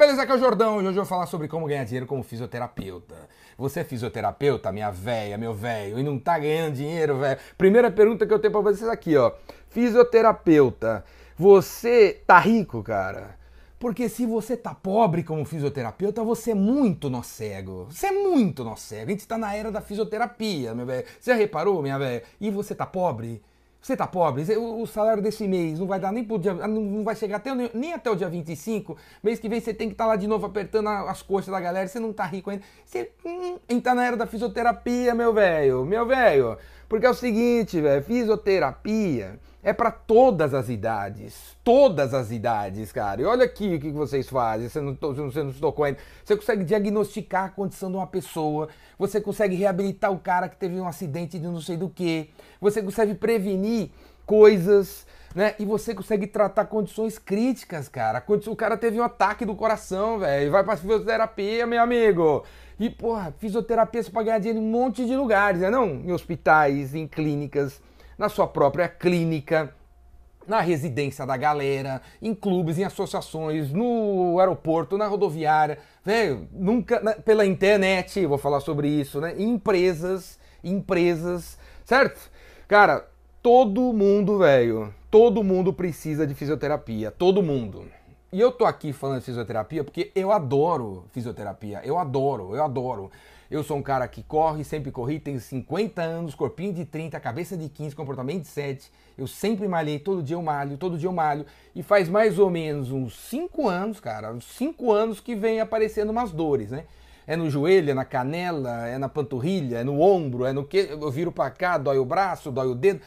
beleza? Aqui é o Jordão. Hoje eu vou falar sobre como ganhar dinheiro como fisioterapeuta. Você é fisioterapeuta, minha véia, meu velho, e não tá ganhando dinheiro, velho? Primeira pergunta que eu tenho pra vocês aqui, ó. Fisioterapeuta, você tá rico, cara? Porque se você tá pobre como fisioterapeuta, você é muito nó cego. Você é muito nó cego. A gente tá na era da fisioterapia, meu velho. Você já reparou, minha velha? E você tá pobre? Você tá pobre, o salário desse mês não vai dar nem pro dia, não vai chegar até, nem até o dia 25. Mês que vem você tem que estar tá lá de novo apertando as coxas da galera, você não tá rico ainda. Você hum, tá na era da fisioterapia, meu velho, meu velho. Porque é o seguinte, velho, fisioterapia é para todas as idades. Todas as idades, cara. E olha aqui o que vocês fazem. Você não, você não se tocou ainda. Você consegue diagnosticar a condição de uma pessoa. Você consegue reabilitar o cara que teve um acidente de não sei do que. Você consegue prevenir coisas. Né? E você consegue tratar condições críticas, cara. O cara teve um ataque do coração, velho. Vai pra fisioterapia, meu amigo. E, porra, fisioterapia você pode ganhar dinheiro em um monte de lugares, né? Não em hospitais, em clínicas na sua própria clínica, na residência da galera, em clubes, em associações, no aeroporto, na rodoviária, velho, nunca na, pela internet, vou falar sobre isso, né? Empresas, empresas, certo? Cara, todo mundo, velho, todo mundo precisa de fisioterapia, todo mundo. E eu tô aqui falando de fisioterapia porque eu adoro fisioterapia, eu adoro, eu adoro. Eu sou um cara que corre, sempre corri, tenho 50 anos, corpinho de 30, cabeça de 15, comportamento de 7. Eu sempre malhei, todo dia eu malho, todo dia eu malho. E faz mais ou menos uns 5 anos, cara, uns 5 anos que vem aparecendo umas dores, né? É no joelho, é na canela, é na panturrilha, é no ombro, é no que eu viro para cá, dói o braço, dói o dedo.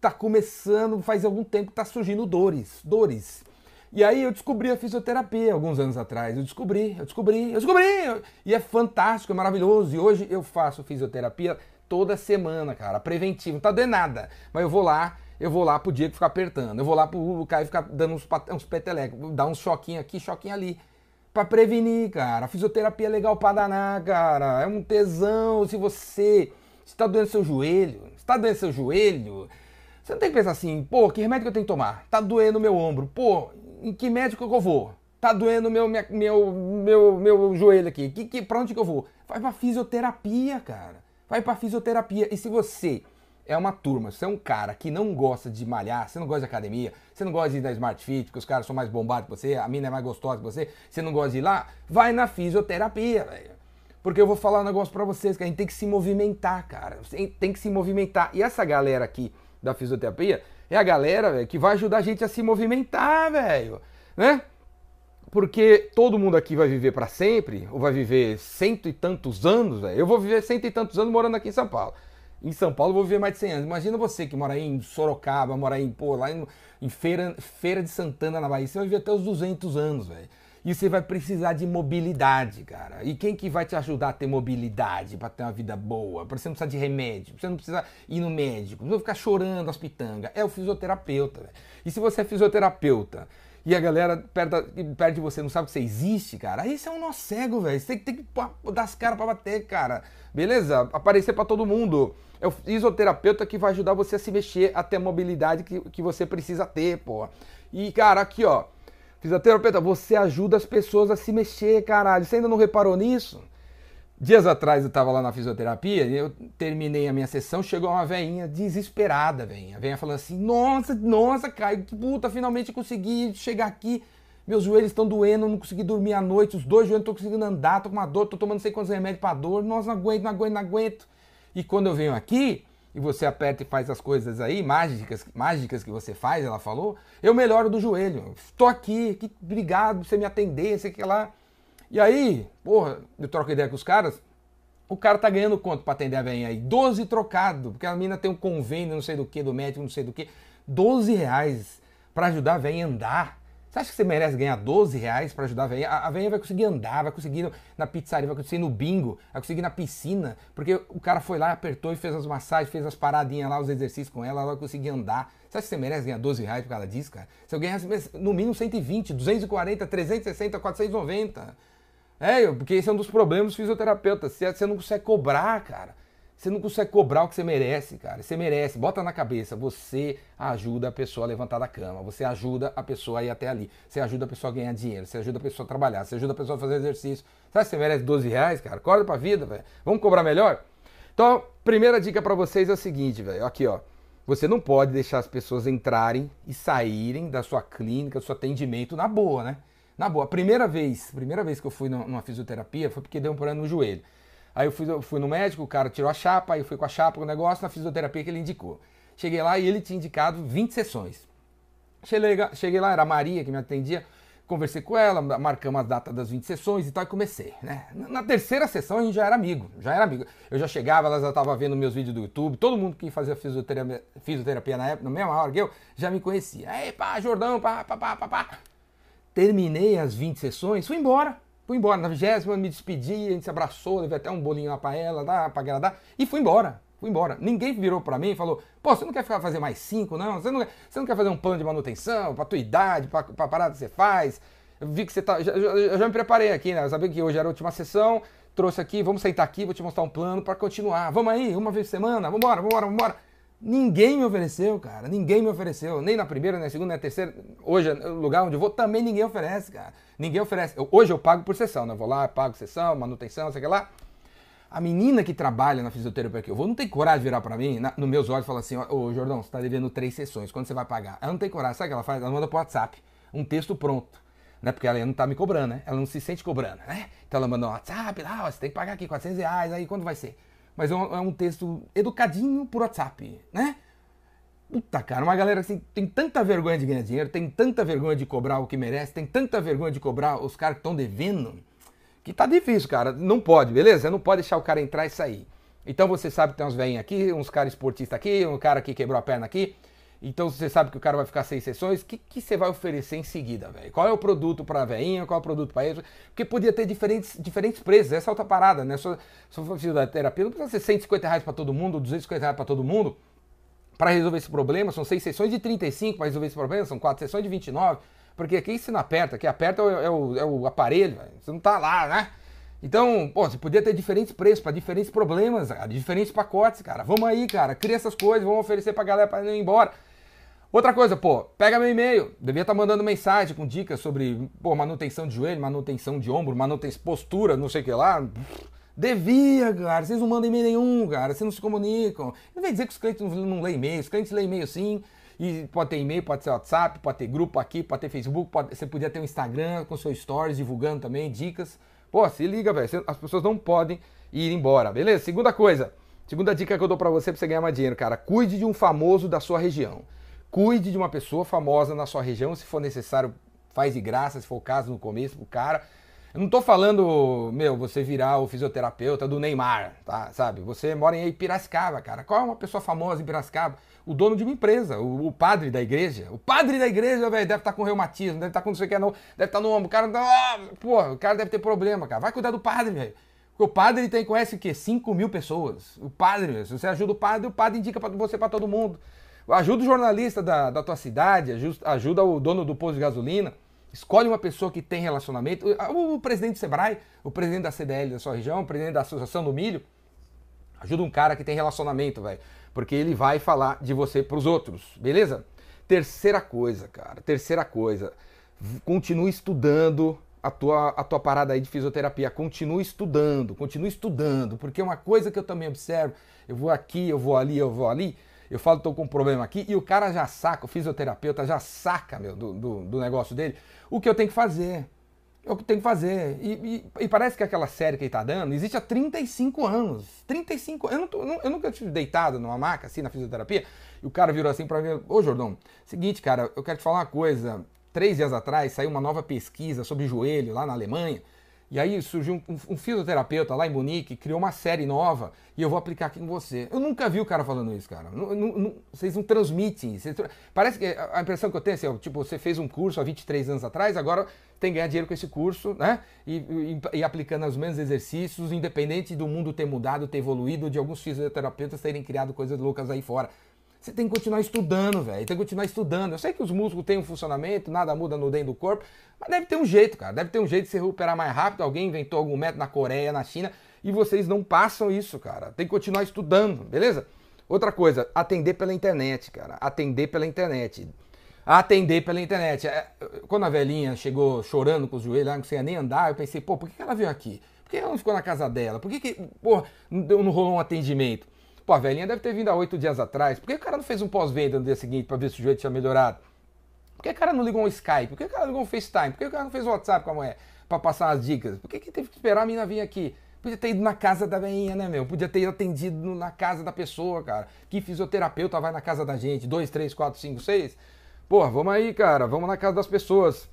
Tá começando, faz algum tempo que tá surgindo dores, dores. E aí eu descobri a fisioterapia alguns anos atrás. Eu descobri, eu descobri, eu descobri! E é fantástico, é maravilhoso. E hoje eu faço fisioterapia toda semana, cara, preventivo. Não tá dando nada. Mas eu vou lá, eu vou lá pro que ficar apertando. Eu vou lá pro Caio ficar dando uns, uns petelecos, dar uns choquinho aqui, choquinho ali. Pra prevenir, cara. A fisioterapia é legal pra danar, cara. É um tesão. Se você está doendo seu joelho, está doendo seu joelho, você não tem que pensar assim, pô, que remédio que eu tenho que tomar? Tá doendo meu ombro. Pô, em que médico que eu vou? Tá doendo meu, meu, meu, meu joelho aqui. Que, que, pra onde que eu vou? Vai pra fisioterapia, cara. Vai pra fisioterapia. E se você é uma turma, você é um cara que não gosta de malhar, você não gosta de academia, você não gosta de ir na Smart Fit, porque os caras são mais bombados que você, a mina é mais gostosa que você, você não gosta de ir lá, vai na fisioterapia, velho. Porque eu vou falar um negócio pra vocês, que a gente tem que se movimentar, cara. Tem que se movimentar. E essa galera aqui da fisioterapia, é a galera véio, que vai ajudar a gente a se movimentar, velho. Né? Porque todo mundo aqui vai viver para sempre, ou vai viver cento e tantos anos, velho. Eu vou viver cento e tantos anos morando aqui em São Paulo. Em São Paulo eu vou viver mais de 100 anos. Imagina você que mora aí em Sorocaba, mora aí, pô, lá em, em Feira, Feira de Santana, na Bahia. Você vai viver até os 200 anos, velho. E você vai precisar de mobilidade, cara. E quem que vai te ajudar a ter mobilidade para ter uma vida boa? Para você não precisar de remédio, pra você não precisar ir no médico, não ficar chorando as pitangas. É o fisioterapeuta. Véio. E se você é fisioterapeuta e a galera perto, perto de você não sabe que você existe, cara, aí você é um nó cego, velho. Você tem que dar as caras pra bater, cara. Beleza? Aparecer para todo mundo. É o fisioterapeuta que vai ajudar você a se mexer, a ter a mobilidade que, que você precisa ter, pô. E, cara, aqui, ó. Fisioterapeuta, você ajuda as pessoas a se mexer, caralho. Você ainda não reparou nisso? Dias atrás eu estava lá na fisioterapia eu terminei a minha sessão, chegou uma veinha desesperada, veinha. A veinha falando assim: "Nossa, nossa, Caio, puta, finalmente consegui chegar aqui. Meus joelhos estão doendo, não consegui dormir à noite, os dois joelhos não estou conseguindo andar, tô com uma dor, tô tomando não sei quantos remédios para dor. Nossa, não aguento, não aguento, não aguento". E quando eu venho aqui, e você aperta e faz as coisas aí, mágicas, mágicas que você faz, ela falou, eu melhoro do joelho. Estou aqui, que, obrigado por você me atender, sei que lá. E aí, porra, eu troco ideia com os caras, o cara tá ganhando quanto para atender a veinha aí? 12 trocado, porque a mina tem um convênio, não sei do que, do médico, não sei do que. 12 reais para ajudar a veinha a andar. Você acha que você merece ganhar 12 reais para ajudar a velhinha? A velhinha vai conseguir andar, vai conseguir na pizzaria, vai conseguir no bingo, vai conseguir na piscina, porque o cara foi lá, apertou e fez as massagens, fez as paradinhas lá, os exercícios com ela, ela vai conseguir andar. Você acha que você merece ganhar 12 reais por causa disso, cara? Se eu ganhasse no mínimo 120, 240, 360, 490. É, porque esse é um dos problemas dos fisioterapeutas. Você não consegue cobrar, cara. Você não consegue cobrar o que você merece, cara. Você merece. Bota na cabeça. Você ajuda a pessoa a levantar da cama. Você ajuda a pessoa a ir até ali. Você ajuda a pessoa a ganhar dinheiro. Você ajuda a pessoa a trabalhar. Você ajuda a pessoa a fazer exercício. Sabe se você merece 12 reais, cara? Acorda pra vida, velho. Vamos cobrar melhor? Então, primeira dica para vocês é o seguinte, velho. Aqui, ó. Você não pode deixar as pessoas entrarem e saírem da sua clínica, do seu atendimento na boa, né? Na boa. Primeira vez, primeira vez que eu fui numa fisioterapia foi porque deu um problema no joelho. Aí eu fui, eu fui no médico, o cara tirou a chapa, aí eu fui com a chapa, o negócio, na fisioterapia que ele indicou. Cheguei lá e ele tinha indicado 20 sessões. Cheguei, lá, era a Maria que me atendia, conversei com ela, marcamos a data das 20 sessões e tal, e comecei, né? Na terceira sessão a gente já era amigo, já era amigo. Eu já chegava, ela já estava vendo meus vídeos do YouTube, todo mundo que fazia fisioterapia, fisioterapia na época, na mesma hora que eu, já me conhecia. Aí, pá, Jordão, pá, pá, pá, pá, pá. Terminei as 20 sessões, fui embora. Fui embora. Na vigésima me despedi, a gente se abraçou, levei até um bolinho lá pra ela, dá, pra agradar, e fui embora. Fui embora. Ninguém virou para mim e falou: pô, você não quer ficar fazer mais cinco, não? Você não, você não quer fazer um plano de manutenção pra tua idade, pra, pra parada que você faz? Eu vi que você tá. Já, já, já me preparei aqui, né? Eu sabia que hoje era a última sessão, trouxe aqui, vamos sentar aqui, vou te mostrar um plano para continuar. Vamos aí, uma vez por semana, vambora, vambora, vambora. Ninguém me ofereceu, cara. Ninguém me ofereceu. Nem na primeira, nem na segunda, nem na terceira. Hoje, no lugar onde eu vou, também ninguém oferece, cara. Ninguém oferece. Eu, hoje eu pago por sessão, né? Eu vou lá, pago sessão, manutenção, sei lá. A menina que trabalha na fisioterapia que eu vou não tem coragem de virar para mim, na, nos meus olhos, falar assim: Ô Jordão, você tá devendo três sessões, quando você vai pagar? Ela não tem coragem. Sabe o que ela faz? Ela manda pro WhatsApp um texto pronto. Né? Porque ela não tá me cobrando, né? Ela não se sente cobrando, né? Então ela manda um WhatsApp lá, você tem que pagar aqui 400 reais, aí quando vai ser? Mas é um, é um texto educadinho por WhatsApp, né? Puta, cara, uma galera assim tem tanta vergonha de ganhar dinheiro, tem tanta vergonha de cobrar o que merece, tem tanta vergonha de cobrar os caras que estão devendo, que tá difícil, cara. Não pode, beleza? Não pode deixar o cara entrar e sair. Então você sabe que tem uns velhinhos aqui, uns caras esportistas aqui, um cara que quebrou a perna aqui. Então você sabe que o cara vai ficar seis sessões. O que, que você vai oferecer em seguida, velho? Qual é o produto para a velhinha? Qual é o produto para ele? Porque podia ter diferentes, diferentes preços. Essa é outra parada, né? Se for fisioterapia, não precisa ser 150 reais para todo mundo, 250 reais para todo mundo para resolver esse problema, são seis sessões de 35 para resolver esse problema, são quatro sessões de 29, porque aqui você não aperta, aqui aperta é o, é o aparelho, véio. você não tá lá, né? Então, pô, você podia ter diferentes preços para diferentes problemas, cara, diferentes pacotes, cara. Vamos aí, cara, cria essas coisas, vamos oferecer pra galera para não ir embora. Outra coisa, pô, pega meu e-mail. Devia estar tá mandando mensagem com dicas sobre pô, manutenção de joelho, manutenção de ombro, manutenção postura, não sei o que lá. Devia, cara. Vocês não mandam e-mail nenhum, cara. Vocês não se comunicam. Não vem dizer que os clientes não, não leem e-mail. Os clientes leem e-mail sim. E pode ter e-mail, pode ser WhatsApp, pode ter grupo aqui, pode ter Facebook, pode, você podia ter um Instagram com seus stories divulgando também dicas. Pô, se liga, velho. As pessoas não podem ir embora, beleza? Segunda coisa. Segunda dica que eu dou para você pra você ganhar mais dinheiro, cara. Cuide de um famoso da sua região. Cuide de uma pessoa famosa na sua região. Se for necessário, faz de graça, se for o caso no começo, pro cara eu não tô falando, meu, você virar o fisioterapeuta do Neymar, tá? Sabe? Você mora em Piracicaba, cara. Qual é uma pessoa famosa em Piracicaba? O dono de uma empresa, o, o padre da igreja. O padre da igreja, velho, deve estar tá com reumatismo, deve estar tá com não sei o que, não, deve estar tá no ombro. O cara, ah, pô, o cara deve ter problema, cara. Vai cuidar do padre, velho. Porque o padre tem, conhece o quê? 5 mil pessoas. O padre, se você ajuda o padre, o padre indica pra você para todo mundo. Ajuda o jornalista da, da tua cidade, ajuda, o dono do posto de gasolina. Escolhe uma pessoa que tem relacionamento. O, o presidente do Sebrae, o presidente da CDL da sua região, o presidente da Associação do Milho. Ajuda um cara que tem relacionamento, velho. Porque ele vai falar de você pros outros, beleza? Terceira coisa, cara. Terceira coisa. Continue estudando a tua, a tua parada aí de fisioterapia. Continue estudando, continue estudando. Porque uma coisa que eu também observo, eu vou aqui, eu vou ali, eu vou ali eu falo, estou com um problema aqui, e o cara já saca, o fisioterapeuta já saca, meu, do, do, do negócio dele, o que eu tenho que fazer. É o que tenho que fazer. E, e, e, parece que aquela série que ele tá dando existe há 35 anos. 35 Eu, não eu nunca tive deitado numa maca, assim, na fisioterapia, e o cara virou assim para mim, ô Jordão, seguinte, cara, eu quero te falar uma coisa. Três dias atrás saiu uma nova pesquisa sobre joelho lá na Alemanha, e aí surgiu um, um, fisioterapeuta lá em Munique, criou uma série nova e eu vou aplicar aqui com você. Eu nunca vi o cara falando isso, cara. Não, não, vocês não transmitem. Parece que a impressão que eu tenho é assim, tipo, você fez um curso há 23 anos atrás, agora tem que ganhar dinheiro com esse curso, né? E, e, e aplicando os mesmos exercícios, independente do mundo ter mudado, ter evoluído, de alguns fisioterapeutas terem criado coisas loucas aí fora. Você tem que continuar estudando, velho. Tem que continuar estudando. Eu sei que os músculos têm um funcionamento, nada muda no dentro do corpo, mas deve ter um jeito, cara. Deve ter um jeito de se recuperar mais rápido. Alguém inventou algum método na Coreia, na China, e vocês não passam isso, cara. Tem que continuar estudando, beleza? Outra coisa, atender pela internet, cara. Atender pela internet. Atender pela internet. É, quando a velhinha chegou chorando com os joelhos, não conseguia nem andar, eu pensei, pô, por que ela veio aqui? Por que ela não ficou na casa dela? Por que, que pô, não rolou um atendimento? Pô, a velhinha deve ter vindo há oito dias atrás. Por que o cara não fez um pós-venda no dia seguinte para ver se o joelho tinha melhorado? Por que o cara não ligou um Skype? Por que o cara não ligou um FaceTime? Por que o cara não fez um WhatsApp com a mulher para passar as dicas? Por que, que teve que esperar a menina vir aqui? Podia ter ido na casa da veinha, né, meu? Podia ter atendido na casa da pessoa, cara. Que fisioterapeuta vai na casa da gente? Dois, três, quatro, cinco, seis? Pô, vamos aí, cara. Vamos na casa das pessoas.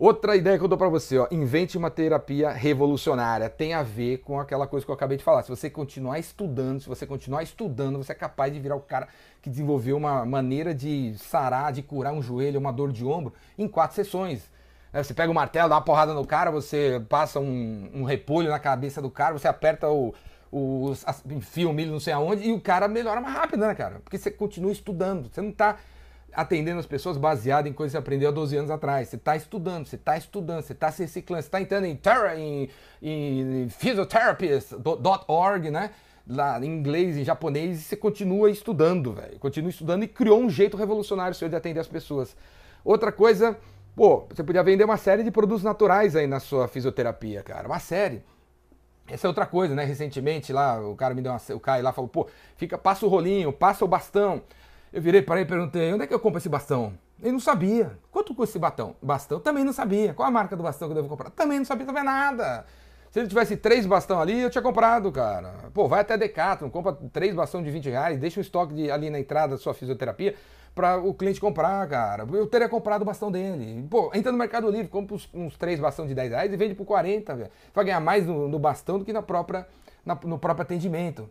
Outra ideia que eu dou para você, ó, invente uma terapia revolucionária. Tem a ver com aquela coisa que eu acabei de falar. Se você continuar estudando, se você continuar estudando, você é capaz de virar o cara que desenvolveu uma maneira de sarar, de curar um joelho, uma dor de ombro em quatro sessões. Né? Você pega o martelo, dá uma porrada no cara, você passa um, um repolho na cabeça do cara, você aperta o, o enfia o milho não sei aonde e o cara melhora mais rápido, né, cara? Porque você continua estudando, você não está atendendo as pessoas baseado em coisas que você aprendeu há 12 anos atrás. Você está estudando, você está estudando, você está se reciclando, você está entrando em, terra, em, em physiotherapist.org, né? Lá em inglês, em japonês, e você continua estudando, velho. Continua estudando e criou um jeito revolucionário seu de atender as pessoas. Outra coisa, Pô, você podia vender uma série de produtos naturais aí na sua fisioterapia, cara. Uma série. Essa é outra coisa, né? Recentemente lá, o cara me deu uma. O Caio lá falou, pô, fica, passa o rolinho, passa o bastão. Eu virei para ele e perguntei, onde é que eu compro esse bastão? Ele não sabia. Quanto custa esse bastão? Bastão? Também não sabia. Qual a marca do bastão que eu devo comprar? Também não sabia, também nada. Se ele tivesse três bastão ali, eu tinha comprado, cara. Pô, vai até Decathlon, compra três bastão de 20 reais, deixa um estoque de, ali na entrada da sua fisioterapia para o cliente comprar, cara. Eu teria comprado o bastão dele. Pô, entra no Mercado Livre, compra uns, uns três bastão de 10 reais e vende por 40, velho. Vai ganhar mais no, no, bastão do que na própria, na, no próprio atendimento.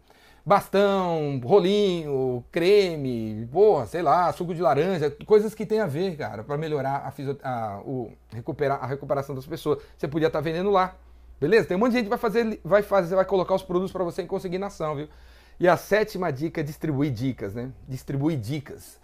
Bastão, rolinho, creme, porra, sei lá, suco de laranja, coisas que tem a ver, cara, para melhorar a, a, o, recuperar, a recuperação das pessoas. Você podia estar tá vendendo lá. Beleza? Tem um monte de gente que vai fazer, vai fazer, vai colocar os produtos para você em consignação, viu? E a sétima dica é distribuir dicas, né? Distribuir dicas.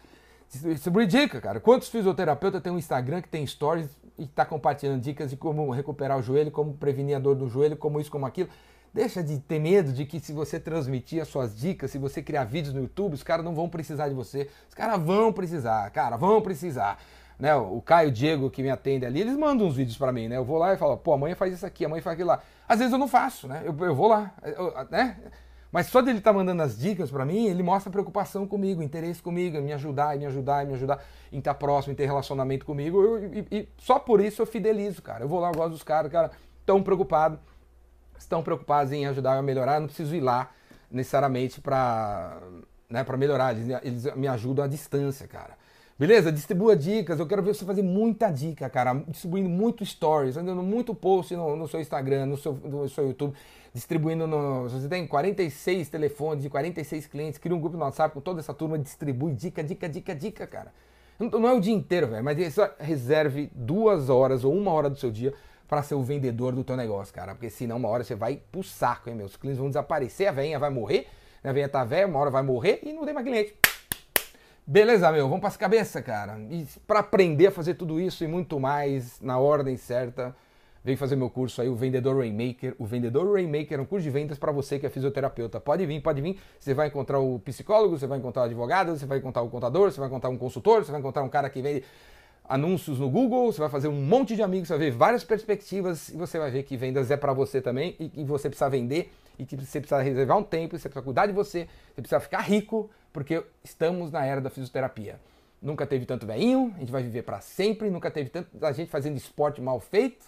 Distribuir dica, cara. Quantos fisioterapeutas tem um Instagram que tem stories e está compartilhando dicas de como recuperar o joelho, como prevenir a dor do joelho, como isso, como aquilo. Deixa de ter medo de que se você transmitir as suas dicas, se você criar vídeos no YouTube, os caras não vão precisar de você. Os caras vão precisar, cara, vão precisar. Né, o Caio Diego que me atende ali, eles mandam uns vídeos para mim, né? Eu vou lá e falo, pô, amanhã faz isso aqui, amanhã faz aquilo lá. Às vezes eu não faço, né? Eu, eu vou lá, eu, né? Mas só dele estar tá mandando as dicas para mim, ele mostra preocupação comigo, interesse comigo, em me ajudar, me ajudar, me ajudar, em estar tá próximo, em ter relacionamento comigo. Eu, e, e, só por isso eu fidelizo, cara. Eu vou lá, eu gosto dos caras, cara, tão preocupados, estão preocupados em ajudar a melhorar. Eu não preciso ir lá necessariamente para né, melhorar, eles, eles me ajudam à distância, cara. Beleza? Distribua dicas. Eu quero ver você fazer muita dica, cara. Distribuindo muito stories, andando muito post no, no seu Instagram, no seu, no seu YouTube. Distribuindo no. Você tem 46 telefones de 46 clientes, cria um grupo no WhatsApp com toda essa turma, distribui dica, dica, dica, dica, cara. Não, não é o dia inteiro, velho, mas só reserve duas horas ou uma hora do seu dia para ser o vendedor do teu negócio, cara. Porque senão uma hora você vai pro saco, hein, meus clientes vão desaparecer, a veinha vai morrer, a veinha tá velha, uma hora vai morrer e não tem mais cliente. Beleza, meu, vamos para as cabeças, cara. E para aprender a fazer tudo isso e muito mais na ordem certa, vem fazer meu curso aí, o Vendedor Rainmaker. O Vendedor Rainmaker é um curso de vendas para você que é fisioterapeuta. Pode vir, pode vir. Você vai encontrar o psicólogo, você vai encontrar o advogado, você vai encontrar o contador, você vai encontrar um consultor, você vai encontrar um cara que vende anúncios no Google, você vai fazer um monte de amigos, você vai ver várias perspectivas e você vai ver que vendas é para você também e que você precisa vender e que você precisa reservar um tempo, você precisa cuidar de você, você precisa ficar rico, porque estamos na era da fisioterapia. Nunca teve tanto veinho, a gente vai viver para sempre, nunca teve tanta gente fazendo esporte mal feito.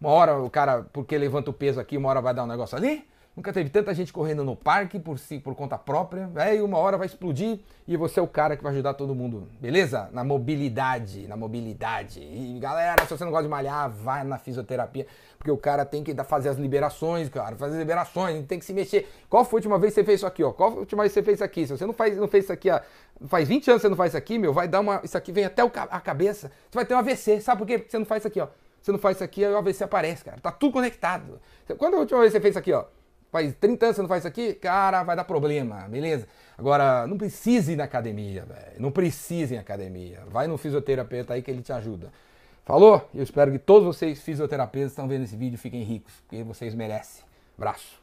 Uma hora o cara, porque levanta o peso aqui, uma hora vai dar um negócio ali. Nunca teve tanta gente correndo no parque por si, por conta própria. É, e uma hora vai explodir e você é o cara que vai ajudar todo mundo. Beleza? Na mobilidade, na mobilidade. E galera, se você não gosta de malhar, vai na fisioterapia, porque o cara tem que fazer as liberações, cara, fazer as liberações, tem que se mexer. Qual foi a última vez que você fez isso aqui, ó? Qual foi a última vez que você fez isso aqui? Se você não faz, não fez isso aqui, ó, faz 20 anos que você não faz isso aqui, meu, vai dar uma, isso aqui vem até a cabeça. Você vai ter um AVC. Sabe por quê? Porque você não faz isso aqui, ó. Você não faz isso aqui, aí o AVC aparece, cara. Tá tudo conectado. Quando a última vez você fez isso aqui, ó? Faz 30 anos que você não faz isso aqui, cara, vai dar problema, beleza? Agora, não precise ir na academia, velho. Não precise na academia. Vai no fisioterapeuta aí que ele te ajuda. Falou? Eu espero que todos vocês fisioterapeutas estão vendo esse vídeo fiquem ricos, porque vocês merecem. Abraço.